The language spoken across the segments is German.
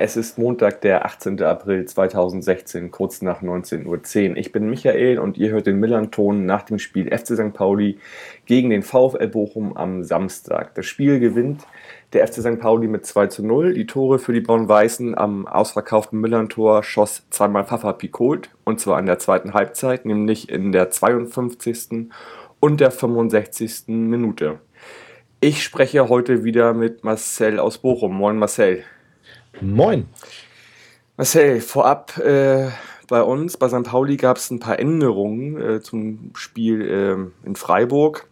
es ist Montag, der 18. April 2016, kurz nach 19.10 Uhr. Ich bin Michael und ihr hört den Millanton nach dem Spiel FC St. Pauli gegen den VfL Bochum am Samstag. Das Spiel gewinnt der FC St. Pauli mit 2 zu 0. Die Tore für die Braun-Weißen am ausverkauften Millantor schoss zweimal Pfaffer Picot und zwar in der zweiten Halbzeit, nämlich in der 52. und der 65. Minute. Ich spreche heute wieder mit Marcel aus Bochum. Moin Marcel. Moin. Marcel, vorab äh, bei uns, bei St. Pauli gab es ein paar Änderungen äh, zum Spiel äh, in Freiburg.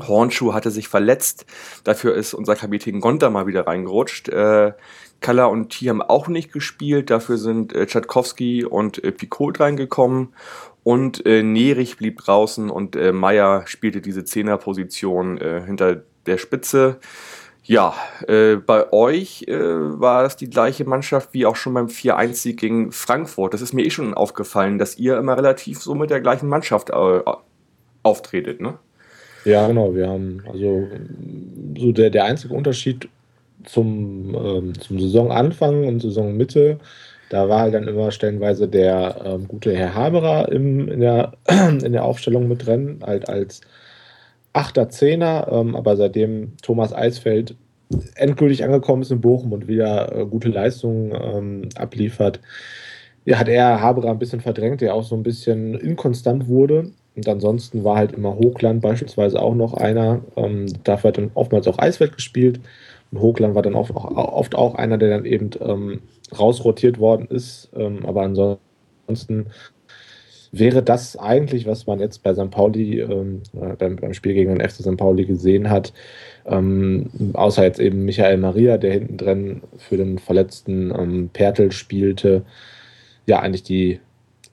Hornschuh hatte sich verletzt, dafür ist unser Kapitän Gonta mal wieder reingerutscht. Äh, Kalla und T haben auch nicht gespielt, dafür sind äh, Tchaikovsky und äh, Picot reingekommen und äh, Nerich blieb draußen und äh, Meyer spielte diese Zehnerposition äh, hinter der Spitze. Ja, äh, bei euch äh, war es die gleiche Mannschaft wie auch schon beim 4-1-Sieg gegen Frankfurt. Das ist mir eh schon aufgefallen, dass ihr immer relativ so mit der gleichen Mannschaft äh, auftretet, ne? Ja, genau. Wir haben also so der, der einzige Unterschied zum, ähm, zum Saisonanfang und Saisonmitte, da war halt dann immer stellenweise der ähm, gute Herr Haberer im, in, der, in der Aufstellung mit drin, halt als Achter, Zehner, ähm, aber seitdem Thomas Eisfeld endgültig angekommen ist in Bochum und wieder äh, gute Leistungen ähm, abliefert, ja, hat er Haberer ein bisschen verdrängt, der auch so ein bisschen inkonstant wurde. Und ansonsten war halt immer Hochland beispielsweise auch noch einer. Ähm, dafür hat dann oftmals auch Eisfeld gespielt. Und Hochland war dann oft auch, oft auch einer, der dann eben ähm, rausrotiert worden ist. Ähm, aber ansonsten wäre das eigentlich, was man jetzt bei St. Pauli, ähm, beim, beim, Spiel gegen den FC St. Pauli gesehen hat, ähm, außer jetzt eben Michael Maria, der hinten drin für den verletzten ähm, Pertel spielte, ja, eigentlich die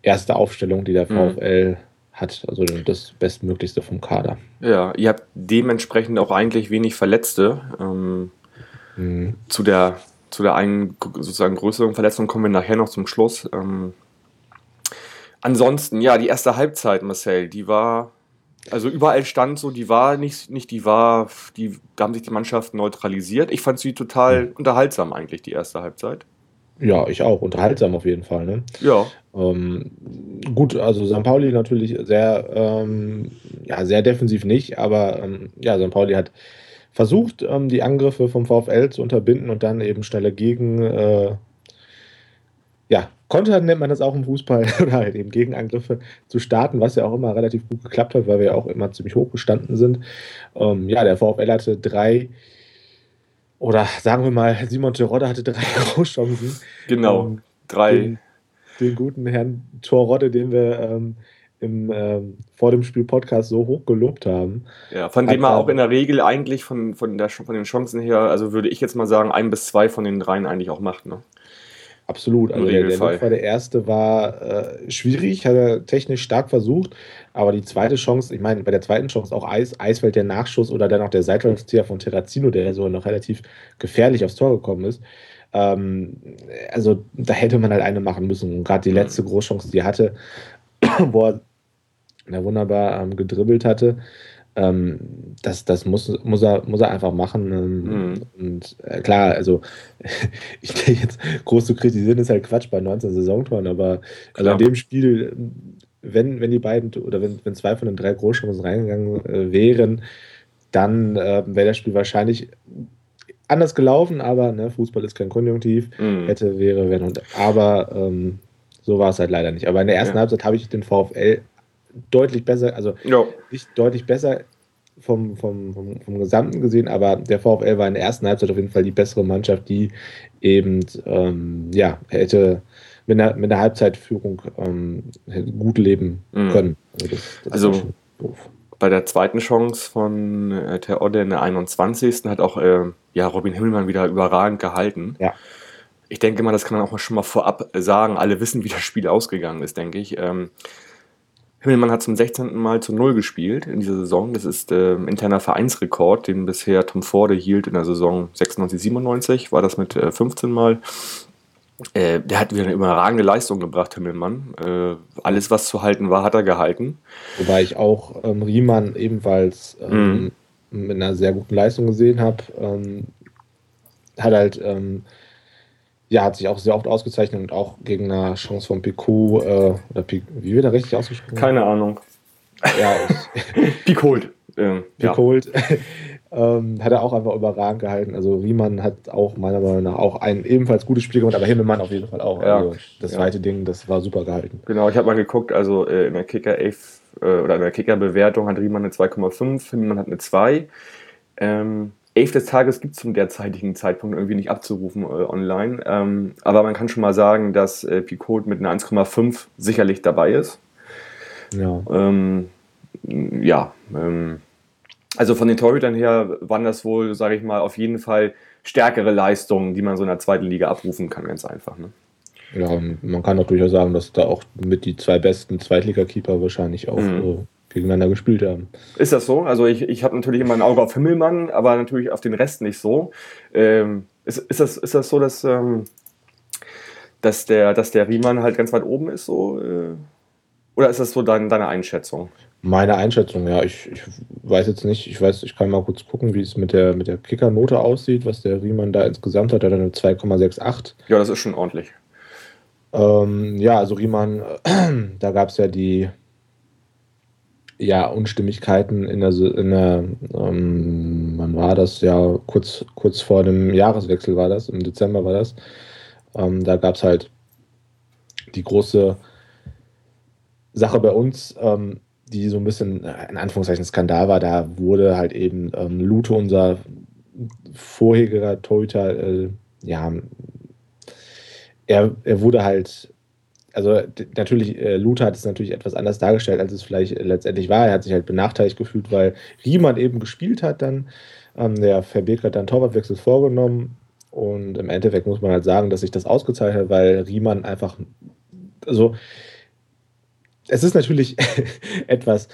erste Aufstellung, die der VfL mhm. hat, also das Bestmöglichste vom Kader. Ja, ihr habt dementsprechend auch eigentlich wenig Verletzte. Ähm, mhm. Zu der zu der einen sozusagen größeren Verletzung kommen wir nachher noch zum Schluss. Ähm, Ansonsten, ja, die erste Halbzeit, Marcel, die war, also überall stand so, die war nicht, nicht die war, die, da haben sich die Mannschaften neutralisiert. Ich fand sie total mhm. unterhaltsam eigentlich, die erste Halbzeit. Ja, ich auch. Unterhaltsam auf jeden Fall. Ne? Ja. Ähm, gut, also St. Pauli natürlich sehr, ähm, ja, sehr defensiv nicht, aber ähm, ja, St. Pauli hat versucht, ähm, die Angriffe vom VfL zu unterbinden und dann eben schnelle Gegen, äh, ja, Kontern nennt man das auch im Fußball oder halt eben Gegenangriffe zu starten, was ja auch immer relativ gut geklappt hat, weil wir ja auch immer ziemlich hoch gestanden sind. Ähm, ja, der VfL hatte drei oder sagen wir mal, Simon Terodde hatte drei Großchancen. Genau, ähm, drei. Den, den, guten Herrn Torrodde, den wir ähm, im, ähm, vor dem Spiel Podcast so hoch gelobt haben. Ja, von dem er auch in der Regel eigentlich von, von, der, von den Chancen her, also würde ich jetzt mal sagen, ein bis zwei von den dreien eigentlich auch macht. Ne? Absolut. Also der, der Notfall, der erste war äh, schwierig, hat er technisch stark versucht, aber die zweite Chance, ich meine, bei der zweiten Chance auch Eis, Eisfeld der Nachschuss oder dann auch der Seitwärtszieher von Terrazino, der so noch relativ gefährlich aufs Tor gekommen ist. Ähm, also da hätte man halt eine machen müssen. Und gerade die mhm. letzte Großchance, die er hatte, wo er wunderbar ähm, gedribbelt hatte, ähm, das, das muss, muss, er, muss er einfach machen. Mhm. Und äh, klar, also ich denke jetzt groß zu kritisieren ist halt Quatsch bei 19 Saisontoren, aber also in dem Spiel, wenn, wenn die beiden oder wenn, wenn zwei von den drei Großchancen reingegangen äh, wären, dann äh, wäre das Spiel wahrscheinlich anders gelaufen, aber ne, Fußball ist kein Konjunktiv, mhm. hätte, wäre, wenn und aber ähm, so war es halt leider nicht. Aber in der ersten ja. Halbzeit habe ich den VfL deutlich besser, also ja. nicht deutlich besser vom, vom, vom, vom, Gesamten gesehen, aber der VfL war in der ersten Halbzeit auf jeden Fall die bessere Mannschaft, die eben ähm, ja, hätte mit einer, mit einer Halbzeitführung ähm, gut leben mhm. können. Also, das, das also bei der zweiten Chance von äh, Terodde in der 21. hat auch äh, ja, Robin Himmelmann wieder überragend gehalten. Ja. Ich denke mal, das kann man auch schon mal vorab sagen. Alle wissen, wie das Spiel ausgegangen ist, denke ich. Ähm, Himmelmann hat zum 16. Mal zu Null gespielt in dieser Saison. Das ist äh, interner Vereinsrekord, den bisher Tom Forde hielt in der Saison 96, 97, war das mit äh, 15 Mal. Äh, der hat wieder eine überragende Leistung gebracht, Himmelmann. Äh, alles, was zu halten war, hat er gehalten. Wobei ich auch ähm, Riemann ebenfalls ähm, mhm. mit einer sehr guten Leistung gesehen habe. Ähm, hat halt, ähm, ja, hat sich auch sehr oft ausgezeichnet und auch gegen eine Chance von Picot, äh, oder Pic wie wird er richtig ausgesprochen? Keine Ahnung. Ja, Picolt. Ähm, Picolt. Ja. Ähm, hat er auch einfach überragend gehalten. Also Riemann hat auch meiner Meinung nach auch ein ebenfalls gutes Spiel gemacht, aber Himmelmann auf jeden Fall auch. Ja. Also das ja. zweite Ding, das war super gehalten. Genau, ich habe mal geguckt, also äh, in der Kicker 11 äh, oder in der Kicker-Bewertung hat Riemann eine 2,5, Himmelmann hat eine 2. Ähm, 11 des Tages gibt es zum derzeitigen Zeitpunkt irgendwie nicht abzurufen äh, online. Ähm, aber man kann schon mal sagen, dass äh, Picot mit einer 1,5 sicherlich dabei ist. Ja. Ähm, ja, ähm, also von den Torhütern her waren das wohl, sage ich mal, auf jeden Fall stärkere Leistungen, die man so in der zweiten Liga abrufen kann, ganz einfach. Ne? Ja, man kann auch durchaus sagen, dass da auch mit die zwei besten Zweitliga-Keeper wahrscheinlich auch mhm. Gegeneinander gespielt haben. Ist das so? Also ich, ich habe natürlich immer ein Auge auf Himmelmann, aber natürlich auf den Rest nicht so. Ähm, ist, ist, das, ist das so, dass, ähm, dass, der, dass der Riemann halt ganz weit oben ist? So, äh, oder ist das so dein, deine Einschätzung? Meine Einschätzung, ja. Ich, ich weiß jetzt nicht, ich weiß, ich kann mal kurz gucken, wie es mit der, mit der Kickernote aussieht, was der Riemann da insgesamt hat. Er hat eine 2,68. Ja, das ist schon ordentlich. Ähm, ja, also Riemann, da gab es ja die ja, Unstimmigkeiten in der, in der ähm, wann war das? Ja, kurz, kurz vor dem Jahreswechsel war das, im Dezember war das. Ähm, da gab es halt die große Sache bei uns, ähm, die so ein bisschen in Anführungszeichen Skandal war, da wurde halt eben ähm, Lute, unser vorheriger Torhüter, äh, ja, er, er wurde halt, also natürlich, äh, Lute hat es natürlich etwas anders dargestellt, als es vielleicht letztendlich war. Er hat sich halt benachteiligt gefühlt, weil Riemann eben gespielt hat dann. Ähm, der Verbeek hat dann Torwartwechsel vorgenommen und im Endeffekt muss man halt sagen, dass sich das ausgezeichnet hat, weil Riemann einfach, also es ist natürlich etwas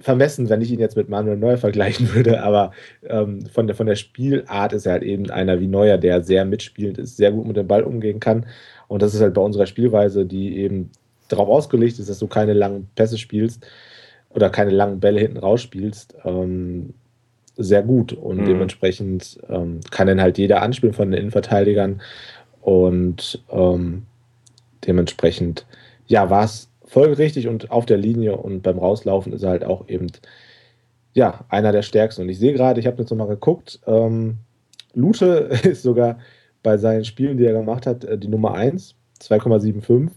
vermessen, wenn ich ihn jetzt mit Manuel Neuer vergleichen würde, aber ähm, von, der, von der Spielart ist er halt eben einer wie Neuer, der sehr mitspielend ist, sehr gut mit dem Ball umgehen kann. Und das ist halt bei unserer Spielweise, die eben darauf ausgelegt ist, dass du keine langen Pässe spielst oder keine langen Bälle hinten rausspielst, ähm, sehr gut. Und mhm. dementsprechend ähm, kann dann halt jeder anspielen von den Innenverteidigern. Und ähm, dementsprechend, ja, war es folgerichtig und auf der Linie und beim Rauslaufen ist er halt auch eben ja, einer der stärksten. Und ich sehe gerade, ich habe jetzt nochmal geguckt, ähm, Lute ist sogar bei seinen Spielen, die er gemacht hat, äh, die Nummer 1, 2,75.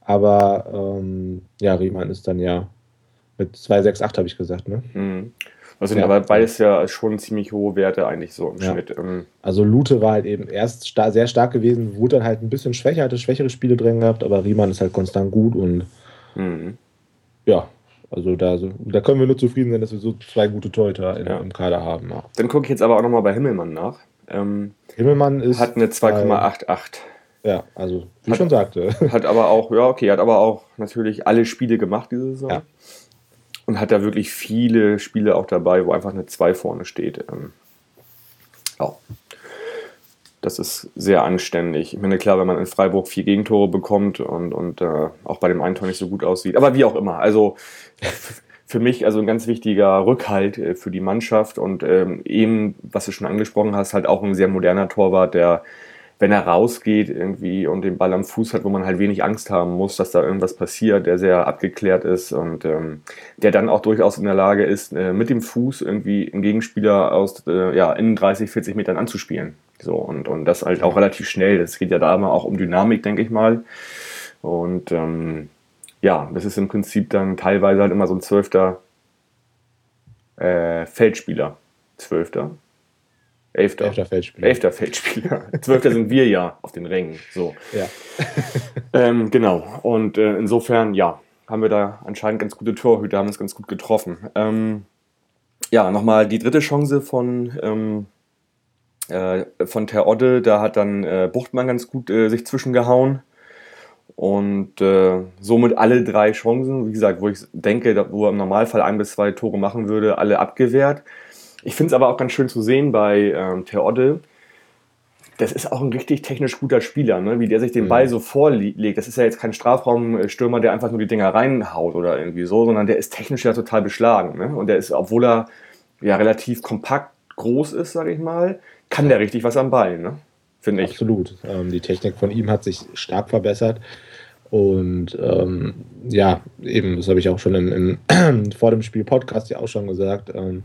Aber ähm, ja, Riemann ist dann ja mit 2,68, habe ich gesagt, ne? Mhm. Also ja. aber beides ja schon ziemlich hohe Werte eigentlich so im ja. Schnitt. Ähm. Also Lute war halt eben erst star sehr stark gewesen, wurde dann halt ein bisschen schwächer, hatte schwächere Spiele drin gehabt, aber Riemann ist halt konstant gut und Mhm. Ja, also da, da können wir nur zufrieden sein, dass wir so zwei gute Torhüter ja. im Kader haben. Ja. Dann gucke ich jetzt aber auch nochmal bei Himmelmann nach. Ähm, Himmelmann ist. Hat eine 2,88. Ja, also wie hat, schon sagte. Hat aber auch, ja, okay, hat aber auch natürlich alle Spiele gemacht diese Saison. Ja. Und hat da wirklich viele Spiele auch dabei, wo einfach eine 2 vorne steht. Ähm, ja. Das ist sehr anständig. Ich meine, klar, wenn man in Freiburg vier Gegentore bekommt und, und äh, auch bei dem einen Tor nicht so gut aussieht. Aber wie auch immer. Also für mich also ein ganz wichtiger Rückhalt äh, für die Mannschaft und ähm, eben, was du schon angesprochen hast, halt auch ein sehr moderner Torwart, der, wenn er rausgeht irgendwie und den Ball am Fuß hat, wo man halt wenig Angst haben muss, dass da irgendwas passiert, der sehr abgeklärt ist und ähm, der dann auch durchaus in der Lage ist, äh, mit dem Fuß irgendwie einen Gegenspieler aus äh, ja, in 30, 40 Metern anzuspielen. So, und, und das halt auch relativ schnell. Das geht ja da immer auch um Dynamik, denke ich mal. Und ähm, ja, das ist im Prinzip dann teilweise halt immer so ein zwölfter äh, Feldspieler. Zwölfter? Elfter. Elfter Feldspieler. Elfter Feldspieler. Zwölfter sind wir ja auf den Rängen. So. Ja. ähm, genau. Und äh, insofern, ja, haben wir da anscheinend ganz gute Torhüter, haben uns ganz gut getroffen. Ähm, ja, nochmal die dritte Chance von ähm, äh, von Terodde, da hat dann äh, Buchtmann ganz gut äh, sich zwischengehauen. Und äh, somit alle drei Chancen, wie gesagt, wo ich denke, wo er im Normalfall ein bis zwei Tore machen würde, alle abgewehrt. Ich finde es aber auch ganz schön zu sehen bei ähm, Terodde, das ist auch ein richtig technisch guter Spieler, ne? wie der sich den Ball so vorlegt. Das ist ja jetzt kein Strafraumstürmer, der einfach nur die Dinger reinhaut oder irgendwie so, sondern der ist technisch ja total beschlagen. Ne? Und der ist, obwohl er ja relativ kompakt groß ist, sage ich mal, kann der richtig was am Ball, ne? finde ich. Absolut. Ähm, die Technik von ihm hat sich stark verbessert. Und ähm, ja, eben, das habe ich auch schon im, im vor dem Spiel Podcast ja auch schon gesagt. Ähm,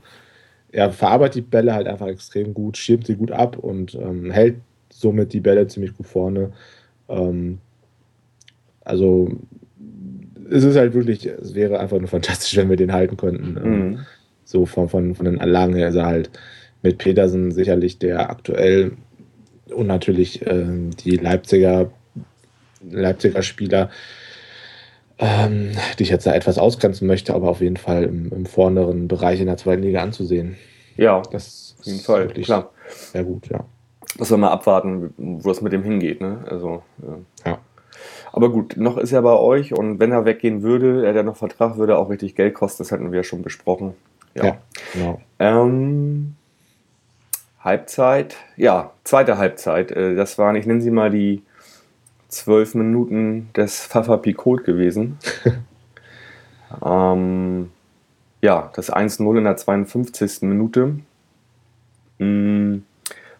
er verarbeitet die Bälle halt einfach extrem gut, schirmt sie gut ab und ähm, hält somit die Bälle ziemlich gut vorne. Ähm, also es ist halt wirklich, es wäre einfach nur fantastisch, wenn wir den halten könnten. Ähm, mhm. So von, von, von den Anlagen her ist er halt mit Petersen sicherlich der aktuell und natürlich äh, die Leipziger, Leipziger Spieler, ähm, die ich jetzt da etwas ausgrenzen möchte, aber auf jeden Fall im, im vorderen Bereich in der zweiten Liga anzusehen. Ja, das auf jeden Fall, klar. Sehr gut, ja. Muss man mal abwarten, wo das mit dem hingeht. Ne? Also, ja. ja. Aber gut, noch ist er bei euch und wenn er weggehen würde, er ja noch Vertrag, würde auch richtig Geld kosten, das hatten wir ja schon besprochen. Ja, ja genau. Ähm, Halbzeit, ja, zweite Halbzeit. Äh, das waren, ich nenne sie mal die zwölf Minuten des Pfaffer Picot gewesen. ähm, ja, das 1-0 in der 52. Minute. Mhm.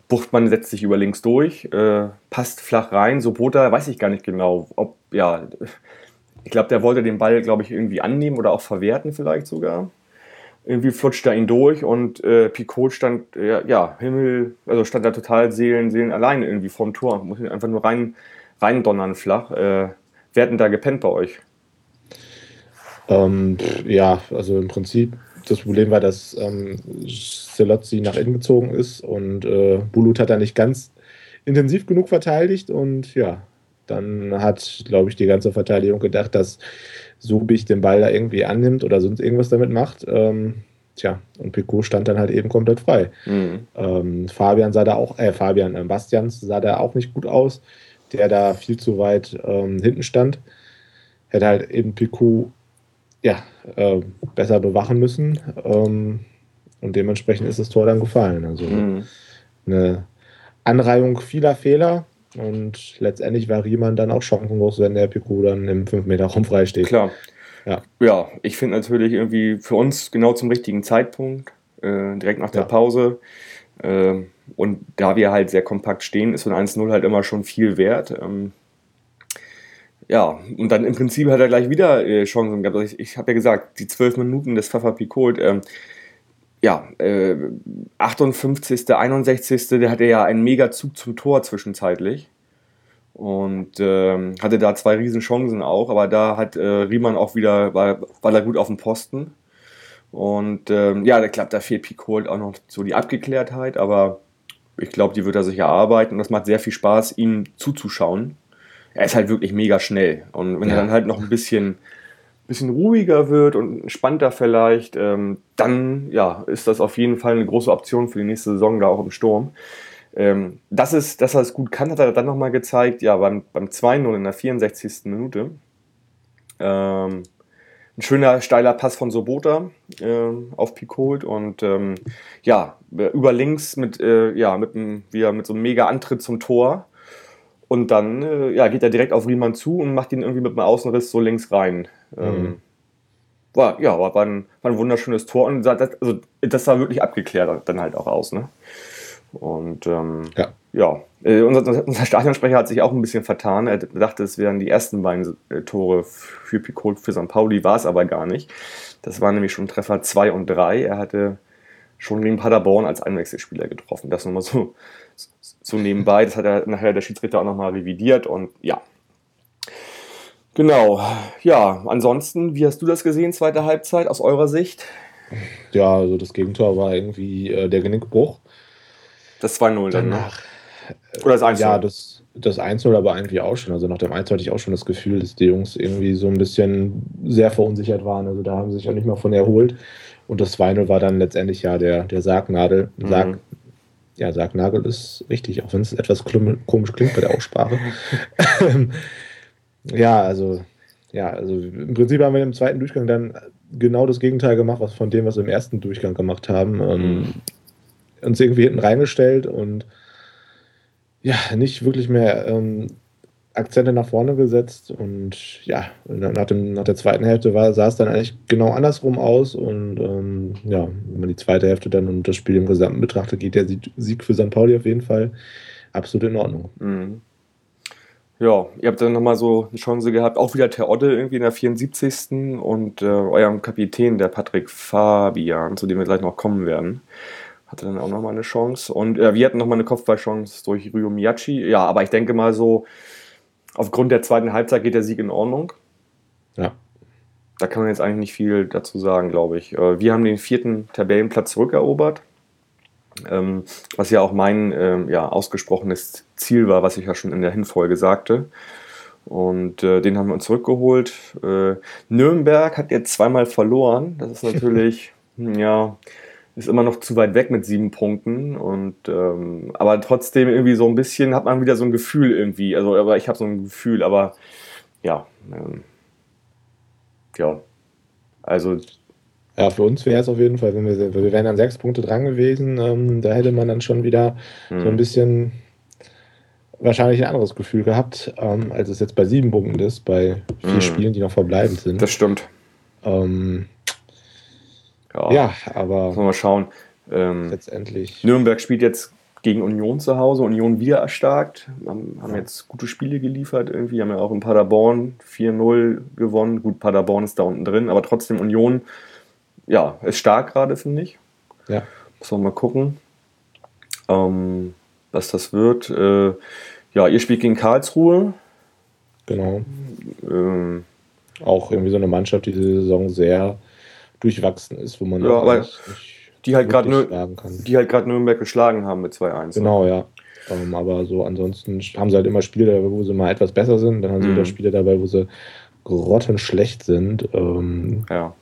Buchtmann setzt sich über links durch, äh, passt flach rein. Sobota weiß ich gar nicht genau, ob, ja, ich glaube, der wollte den Ball, glaube ich, irgendwie annehmen oder auch verwerten, vielleicht sogar. Irgendwie flutscht er ihn durch und äh, Picot stand, ja, ja, Himmel, also stand da total Seelen, Seelen allein irgendwie vorm Tor. Muss ihn einfach nur rein, rein donnern flach. Äh, wer hat denn da gepennt bei euch? Ähm, ja, also im Prinzip das Problem war, dass ähm, Selotzi nach innen gezogen ist und äh, Bulut hat da nicht ganz intensiv genug verteidigt und ja, dann hat, glaube ich, die ganze Verteidigung gedacht, dass Subich den Ball da irgendwie annimmt oder sonst irgendwas damit macht. Ähm, tja, und Picot stand dann halt eben komplett frei. Mhm. Ähm, Fabian sah da auch, äh, Fabian, äh, Bastians sah da auch nicht gut aus, der da viel zu weit ähm, hinten stand. Hätte halt eben Picot ja, äh, besser bewachen müssen. Ähm, und dementsprechend ist das Tor dann gefallen. Also mhm. eine Anreihung vieler Fehler. Und letztendlich war Riemann dann auch chancenlos, wenn der Pico dann im 5-Meter-Raum frei steht. Klar. Ja, ja ich finde natürlich irgendwie für uns genau zum richtigen Zeitpunkt, äh, direkt nach der ja. Pause. Äh, und da wir halt sehr kompakt stehen, ist so ein 1-0 halt immer schon viel wert. Ähm, ja, und dann im Prinzip hat er gleich wieder äh, Chancen gehabt. Also ich, ich habe ja gesagt, die zwölf Minuten des Pfeffer Picot, ähm, ja, äh, 58., 61., der hatte ja einen Megazug zum Tor zwischenzeitlich. Und ähm, hatte da zwei riesen Chancen auch, aber da hat äh, Riemann auch wieder, war, war da gut auf dem Posten. Und ähm, ja, da klappt, da fehlt Picot auch noch so die Abgeklärtheit, aber ich glaube, die wird er sich erarbeiten und das macht sehr viel Spaß, ihm zuzuschauen er ist halt wirklich mega schnell. Und wenn ja. er dann halt noch ein bisschen, bisschen ruhiger wird und entspannter vielleicht, ähm, dann ja, ist das auf jeden Fall eine große Option für die nächste Saison da auch im Sturm. Ähm, das ist, dass er es gut kann, hat er dann nochmal gezeigt, ja, beim, beim 2-0 in der 64. Minute. Ähm, ein schöner steiler Pass von Sobota äh, auf Picot und ähm, ja, über links mit, äh, ja, mit, einem, wieder mit so einem mega Antritt zum Tor. Und dann äh, ja, geht er direkt auf Riemann zu und macht ihn irgendwie mit einem Außenriss so links rein. Ähm, mhm. war, ja, war, ein, war ein wunderschönes Tor und das, also, das sah wirklich abgeklärt dann halt auch aus. Ne? Und ähm, ja, ja. Äh, unser, unser Stadionsprecher hat sich auch ein bisschen vertan. Er dachte, es wären die ersten beiden äh, Tore für Picot für St. Pauli, war es aber gar nicht. Das waren nämlich schon Treffer 2 und 3. Er hatte schon gegen Paderborn als Einwechselspieler getroffen. Das nochmal so, so nebenbei. Das hat er nachher der Schiedsrichter auch nochmal revidiert und ja. Genau. Ja, ansonsten, wie hast du das gesehen, zweite Halbzeit aus eurer Sicht? Ja, also das Gegentor war irgendwie äh, der Genickbruch. Das 2-0 dann, ne? Oder das 1-0? Ja, das, das 1-0 aber eigentlich auch schon. Also nach dem 1 hatte ich auch schon das Gefühl, dass die Jungs irgendwie so ein bisschen sehr verunsichert waren. Also da haben sie sich auch nicht mal von erholt. Und das 2-0 war dann letztendlich ja der, der Sargnadel, mhm. Sarg, ja, Sargnagel ist richtig, auch wenn es etwas komisch klingt bei der Aussprache. ja, also, ja, also im Prinzip haben wir im zweiten Durchgang dann genau das Gegenteil gemacht, was von dem, was wir im ersten Durchgang gemacht haben. Ähm, mhm. uns irgendwie hinten reingestellt und ja, nicht wirklich mehr ähm, Akzente nach vorne gesetzt und ja, nach, dem, nach der zweiten Hälfte war, sah es dann eigentlich genau andersrum aus und ähm, ja, wenn man die zweite Hälfte dann und das Spiel im Gesamten betrachtet, geht der Sieg für St. Pauli auf jeden Fall absolut in Ordnung. Mhm. Ja, ihr habt dann nochmal so eine Chance gehabt, auch wieder Terodde irgendwie in der 74. und äh, eurem Kapitän, der Patrick Fabian, zu dem wir gleich noch kommen werden, hatte dann auch nochmal eine Chance. Und äh, wir hatten nochmal eine Kopfballchance durch Ryo Miyachi. Ja, aber ich denke mal so, aufgrund der zweiten Halbzeit geht der Sieg in Ordnung. Ja. Da kann man jetzt eigentlich nicht viel dazu sagen, glaube ich. Äh, wir haben den vierten Tabellenplatz zurückerobert. Ähm, was ja auch mein ähm, ja, ausgesprochenes Ziel war, was ich ja schon in der Hinfolge sagte. Und äh, den haben wir uns zurückgeholt. Äh, Nürnberg hat jetzt zweimal verloren. Das ist natürlich, ja, ist immer noch zu weit weg mit sieben Punkten. Und ähm, aber trotzdem irgendwie so ein bisschen hat man wieder so ein Gefühl irgendwie. Also, aber ich habe so ein Gefühl, aber ja, ähm, ja. Also ja, für uns wäre es auf jeden Fall, wenn wir, wir wären dann sechs Punkte dran gewesen, ähm, da hätte man dann schon wieder mhm. so ein mhm. bisschen wahrscheinlich ein anderes Gefühl gehabt, ähm, als es jetzt bei sieben Punkten ist, bei vier mhm. Spielen, die noch verbleibend sind. Das stimmt. Ähm, ja, ja, aber. Mal schauen. Ähm, letztendlich. Nürnberg spielt jetzt gegen Union zu Hause. Union wieder erstarkt. Haben, haben jetzt gute Spiele geliefert irgendwie. Haben ja auch in Paderborn 4-0 gewonnen. Gut, Paderborn ist da unten drin, aber trotzdem Union ja, ist stark gerade, finde ich. Ja. Muss man mal gucken, ähm, was das wird. Äh, ja, ihr spielt gegen Karlsruhe. Genau. Ähm, auch irgendwie so eine Mannschaft, die diese Saison sehr durchwachsen ist, wo man ja, aber nicht, die halt gerade die halt gerade Nürnberg geschlagen haben mit 2-1. Genau, ja. Ähm, aber so ansonsten haben sie halt immer Spiele dabei, wo sie mal etwas besser sind, dann haben sie mhm. wieder Spiele dabei, wo sie grottenschlecht sind. Ähm, ja.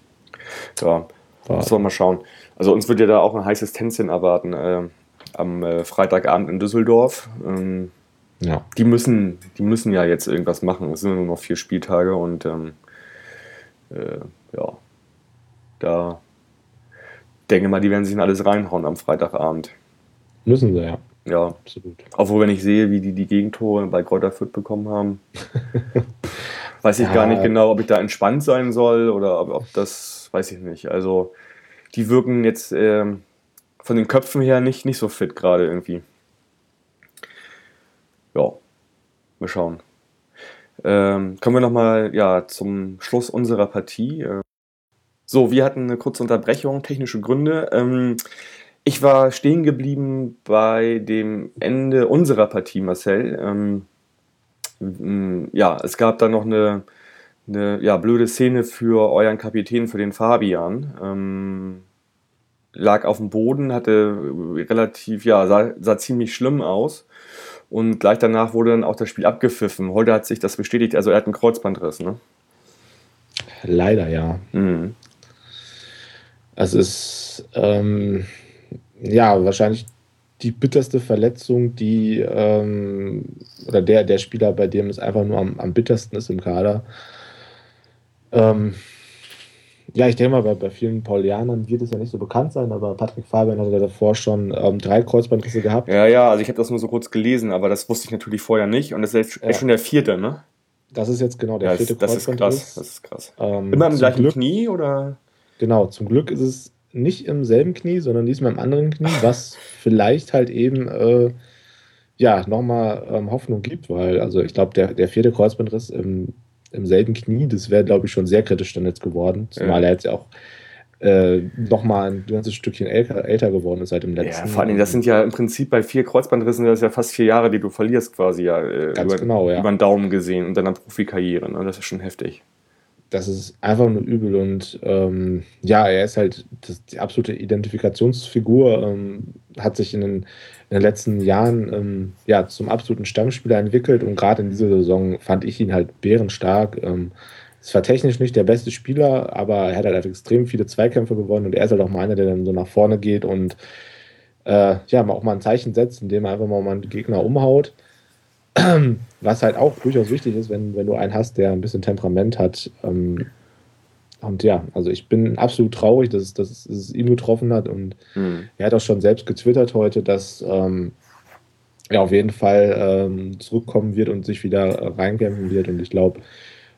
Ja, muss man mal schauen. Also uns wird ja da auch ein heißes Tänzchen erwarten äh, am äh, Freitagabend in Düsseldorf. Ähm, ja. Die müssen, die müssen ja jetzt irgendwas machen. Es sind nur noch vier Spieltage und ähm, äh, ja, da denke mal, die werden sich in alles reinhauen am Freitagabend. Müssen sie, ja. Ja, absolut. Obwohl, wenn ich sehe, wie die die Gegentore bei Kräuter Fürth bekommen haben, weiß ich ja. gar nicht genau, ob ich da entspannt sein soll oder ob, ob das weiß ich nicht. Also die wirken jetzt ähm, von den Köpfen her nicht, nicht so fit gerade irgendwie. Ja, mal schauen. Ähm, kommen wir nochmal ja, zum Schluss unserer Partie. So, wir hatten eine kurze Unterbrechung, technische Gründe. Ähm, ich war stehen geblieben bei dem Ende unserer Partie, Marcel. Ähm, ja, es gab da noch eine eine ja, blöde Szene für euren Kapitän, für den Fabian. Ähm, lag auf dem Boden, hatte relativ, ja, sah, sah ziemlich schlimm aus. Und gleich danach wurde dann auch das Spiel abgepfiffen. Heute hat sich das bestätigt, also er hat einen Kreuzbandriss, ne? Leider ja. Mhm. Es ist ähm, ja wahrscheinlich die bitterste Verletzung, die ähm, oder der, der Spieler, bei dem es einfach nur am, am bittersten ist im Kader. Ähm, ja, ich denke mal, bei, bei vielen Paulianern wird es ja nicht so bekannt sein, aber Patrick Fabian hatte davor schon ähm, drei Kreuzbandrisse gehabt. Ja, ja, also ich habe das nur so kurz gelesen, aber das wusste ich natürlich vorher nicht. Und das ist jetzt ja. schon der vierte, ne? Das ist jetzt genau der ja, vierte das, das ist krass, das ist krass. Ähm, Immer im gleichen Glück, Knie, oder? Genau, zum Glück ist es nicht im selben Knie, sondern diesmal im anderen Knie, was vielleicht halt eben äh, ja nochmal ähm, Hoffnung gibt, weil also ich glaube, der, der vierte Kreuzbandriss im im selben Knie. Das wäre, glaube ich, schon sehr kritisch dann jetzt geworden. Zumal ja. er jetzt ja auch äh, nochmal ein ganzes Stückchen älter, älter geworden ist seit dem letzten. Ja, vor allem, das sind ja im Prinzip bei vier Kreuzbandrissen, das ist ja fast vier Jahre, die du verlierst quasi ja, äh, über, genau, ja. über den Daumen gesehen und deiner Profikarriere. Ne? Das ist schon heftig. Das ist einfach nur übel und ähm, ja, er ist halt das, die absolute Identifikationsfigur, ähm, hat sich in den in den letzten Jahren ähm, ja, zum absoluten Stammspieler entwickelt und gerade in dieser Saison fand ich ihn halt bärenstark. Ähm, es war technisch nicht der beste Spieler, aber er hat halt extrem viele Zweikämpfe gewonnen und er ist halt auch mal einer, der dann so nach vorne geht und äh, ja, auch mal ein Zeichen setzt, indem er einfach mal einen Gegner umhaut. Was halt auch durchaus wichtig ist, wenn, wenn du einen hast, der ein bisschen Temperament hat. Ähm, und ja, also ich bin absolut traurig, dass es, dass es ihm getroffen hat. Und mhm. er hat auch schon selbst getwittert heute, dass ähm, ja, auf jeden Fall ähm, zurückkommen wird und sich wieder reinkämpfen wird. Und ich glaube,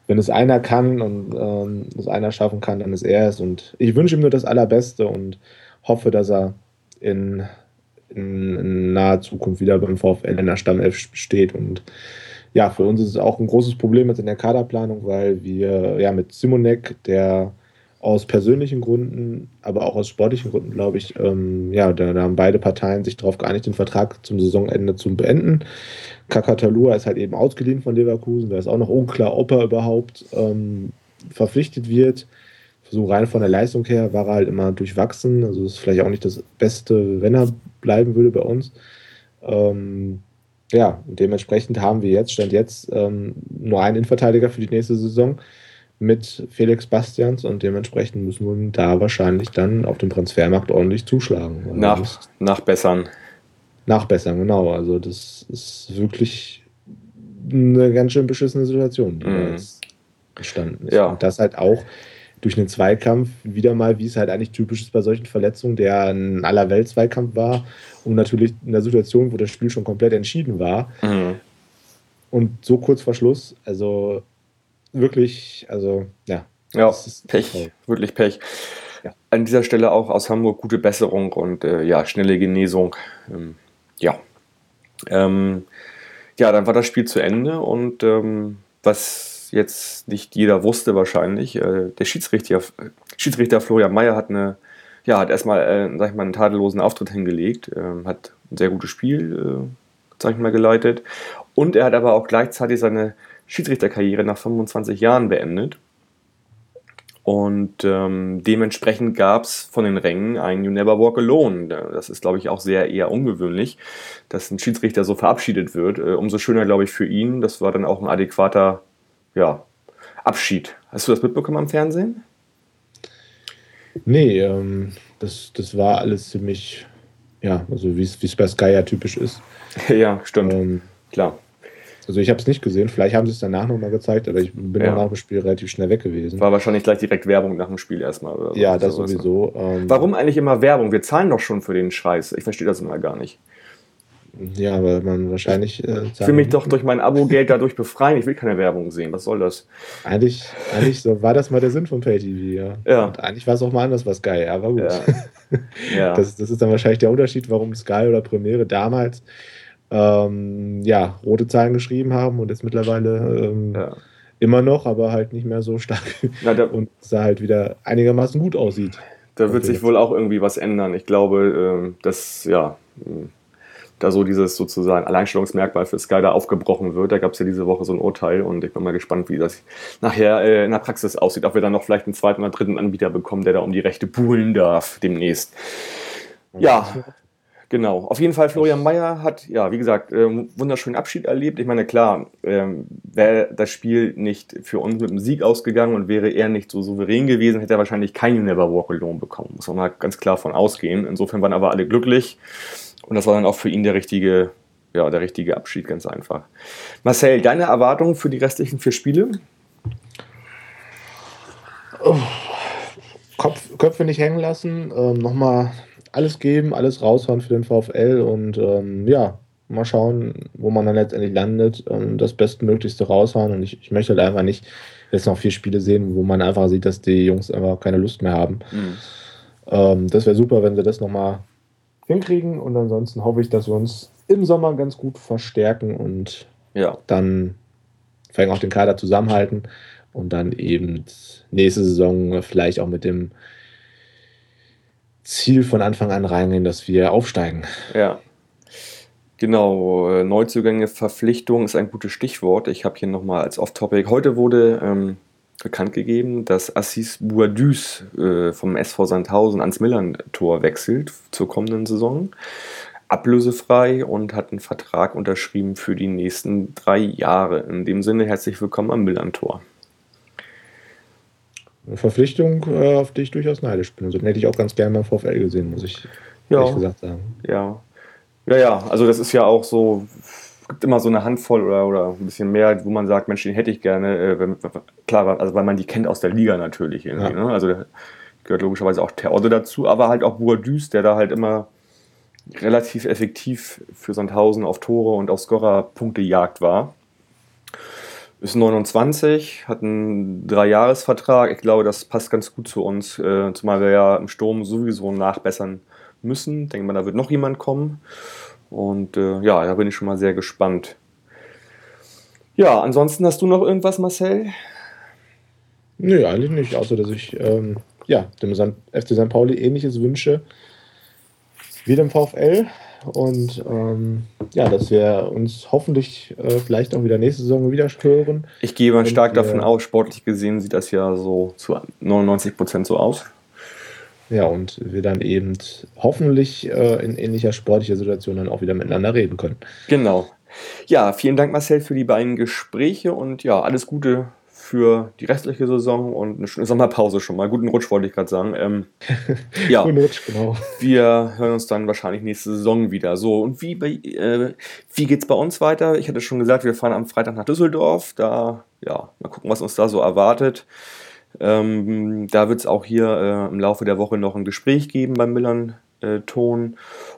wenn es einer kann und ähm, es einer schaffen kann, dann ist er es. Und ich wünsche ihm nur das Allerbeste und hoffe, dass er in, in, naher Zukunft wieder beim VfL in der Stammelf steht. Und ja, für uns ist es auch ein großes Problem jetzt in der Kaderplanung, weil wir ja mit Simonek, der aus persönlichen Gründen, aber auch aus sportlichen Gründen, glaube ich, ähm, ja, da, da, haben beide Parteien sich darauf geeinigt, den Vertrag zum Saisonende zu beenden. Kakatalua ist halt eben ausgeliehen von Leverkusen, da ist auch noch unklar, ob er überhaupt ähm, verpflichtet wird. So rein von der Leistung her war er halt immer durchwachsen, also ist vielleicht auch nicht das Beste, wenn er bleiben würde bei uns. Ähm, ja, dementsprechend haben wir jetzt, stand jetzt, ähm, nur einen Innenverteidiger für die nächste Saison mit Felix Bastians und dementsprechend müssen wir da wahrscheinlich dann auf dem Transfermarkt ordentlich zuschlagen. Nach, nachbessern. Nachbessern, genau. Also das ist wirklich eine ganz schön beschissene Situation, die mhm. da jetzt entstanden ist. Ja. Und das halt auch durch einen Zweikampf wieder mal, wie es halt eigentlich typisch ist bei solchen Verletzungen, der ein Allerwelt-Zweikampf war und natürlich in der Situation, wo das Spiel schon komplett entschieden war. Mhm. Und so kurz vor Schluss, also wirklich, also ja. Ja, Pech, toll. wirklich Pech. Ja. An dieser Stelle auch aus Hamburg gute Besserung und äh, ja, schnelle Genesung. Ähm, ja. Ähm, ja, dann war das Spiel zu Ende und ähm, was jetzt nicht jeder wusste wahrscheinlich, äh, der Schiedsrichter, Schiedsrichter Florian Mayer hat eine, ja, hat erstmal, äh, sag ich mal, einen tadellosen Auftritt hingelegt, äh, hat ein sehr gutes Spiel, äh, sag ich mal, geleitet und er hat aber auch gleichzeitig seine Schiedsrichterkarriere nach 25 Jahren beendet. Und ähm, dementsprechend gab es von den Rängen ein You Never Walk Alone. Das ist, glaube ich, auch sehr eher ungewöhnlich, dass ein Schiedsrichter so verabschiedet wird. Äh, umso schöner, glaube ich, für ihn. Das war dann auch ein adäquater ja, Abschied. Hast du das mitbekommen am Fernsehen? Nee, ähm, das, das war alles ziemlich, ja, also wie es bei Sky ja typisch ist. ja, stimmt. Ähm, Klar. Also ich habe es nicht gesehen, vielleicht haben sie es danach nochmal gezeigt, aber ich bin ja. nach dem Spiel relativ schnell weg gewesen. War wahrscheinlich gleich direkt Werbung nach dem Spiel erstmal. Oder ja, das sowas. sowieso. Ähm, Warum eigentlich immer Werbung? Wir zahlen doch schon für den Scheiß. Ich verstehe das immer gar nicht. Ja, weil man wahrscheinlich. Äh, ich will mich doch durch mein Abo-Geld dadurch befreien. Ich will keine Werbung sehen. Was soll das? Eigentlich, eigentlich so war das mal der Sinn von PayTV, ja. ja. Und eigentlich war es auch mal anders was geil, aber gut. Ja. ja. Das, das ist dann wahrscheinlich der Unterschied, warum Sky oder Premiere damals ähm, ja, rote Zahlen geschrieben haben und jetzt mittlerweile ähm, ja. immer noch, aber halt nicht mehr so stark Na, da, und sah halt wieder einigermaßen gut aussieht. Da wird sich wohl auch irgendwie was ändern. Ich glaube, äh, dass ja da so dieses sozusagen Alleinstellungsmerkmal für Sky da aufgebrochen wird. Da gab es ja diese Woche so ein Urteil und ich bin mal gespannt, wie das nachher äh, in der Praxis aussieht. Ob wir dann noch vielleicht einen zweiten oder dritten Anbieter bekommen, der da um die Rechte buhlen darf demnächst. Ja, Genau, auf jeden Fall Florian Mayer hat, ja, wie gesagt, ähm, wunderschönen Abschied erlebt. Ich meine, klar, ähm, wäre das Spiel nicht für uns mit einem Sieg ausgegangen und wäre er nicht so souverän gewesen, hätte er wahrscheinlich keinen Never Walk Alone bekommen. Muss man mal ganz klar von ausgehen. Insofern waren aber alle glücklich und das war dann auch für ihn der richtige, ja, der richtige Abschied, ganz einfach. Marcel, deine Erwartungen für die restlichen vier Spiele? Oh. Kopf, Köpfe nicht hängen lassen, ähm, nochmal alles geben, alles raushauen für den VfL und ähm, ja, mal schauen, wo man dann letztendlich landet und das Bestmöglichste raushauen. Und ich, ich möchte halt einfach nicht jetzt noch vier Spiele sehen, wo man einfach sieht, dass die Jungs einfach keine Lust mehr haben. Mhm. Ähm, das wäre super, wenn sie das nochmal hinkriegen und ansonsten hoffe ich, dass wir uns im Sommer ganz gut verstärken und ja. dann vielleicht auch den Kader zusammenhalten und dann eben nächste Saison vielleicht auch mit dem Ziel von Anfang an reingehen, dass wir aufsteigen. Ja. Genau, äh, Neuzugänge, Verpflichtung ist ein gutes Stichwort. Ich habe hier nochmal als Off-Topic. Heute wurde ähm, bekannt gegeben, dass Assis Boadus äh, vom SV Sandhausen ans Millern-Tor wechselt zur kommenden Saison. Ablösefrei und hat einen Vertrag unterschrieben für die nächsten drei Jahre. In dem Sinne herzlich willkommen am Millern-Tor. Eine Verpflichtung, äh, auf die ich durchaus neidisch bin. Also den hätte ich auch ganz gerne beim VfL gesehen, muss ich ja. ehrlich gesagt sagen. Ja. Ja, ja, also das ist ja auch so, gibt immer so eine Handvoll oder, oder ein bisschen mehr, wo man sagt, Mensch, den hätte ich gerne. Äh, wenn, klar, also weil man die kennt aus der Liga natürlich irgendwie. Ja. Ne? Also gehört logischerweise auch Terodde dazu, aber halt auch Bourdus, der da halt immer relativ effektiv für Sandhausen auf Tore und auf Scorer-Punkte jagd war. Ist 29, hat einen Dreijahresvertrag. Ich glaube, das passt ganz gut zu uns, äh, zumal wir ja im Sturm sowieso nachbessern müssen. Denke mal, da wird noch jemand kommen. Und äh, ja, da bin ich schon mal sehr gespannt. Ja, ansonsten hast du noch irgendwas, Marcel? Nö, eigentlich nicht, außer dass ich ähm, ja, dem FC St. Pauli ähnliches wünsche wie dem VfL. Und ähm, ja, dass wir uns hoffentlich äh, vielleicht auch wieder nächste Saison wieder hören. Ich gehe mal stark davon aus, sportlich gesehen sieht das ja so zu 99 Prozent so aus. Ja, und wir dann eben hoffentlich äh, in ähnlicher sportlicher Situation dann auch wieder miteinander reden können. Genau. Ja, vielen Dank, Marcel, für die beiden Gespräche und ja, alles Gute für die restliche Saison und eine schöne Sommerpause schon mal. Guten Rutsch, wollte ich gerade sagen. Ähm, ja, Guten Rutsch, genau. Wir hören uns dann wahrscheinlich nächste Saison wieder. So, und wie, äh, wie geht es bei uns weiter? Ich hatte schon gesagt, wir fahren am Freitag nach Düsseldorf. Da, ja, mal gucken, was uns da so erwartet. Ähm, da wird es auch hier äh, im Laufe der Woche noch ein Gespräch geben beim Millern äh, Ton.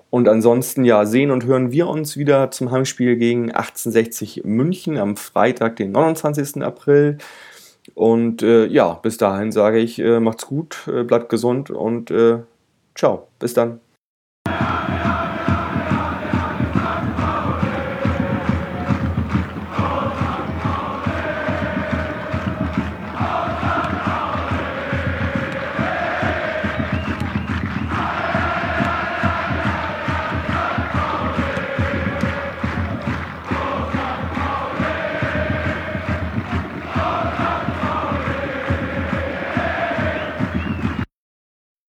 Und ansonsten, ja, sehen und hören wir uns wieder zum Heimspiel gegen 1860 München am Freitag, den 29. April. Und äh, ja, bis dahin sage ich, äh, macht's gut, äh, bleibt gesund und äh, ciao. Bis dann.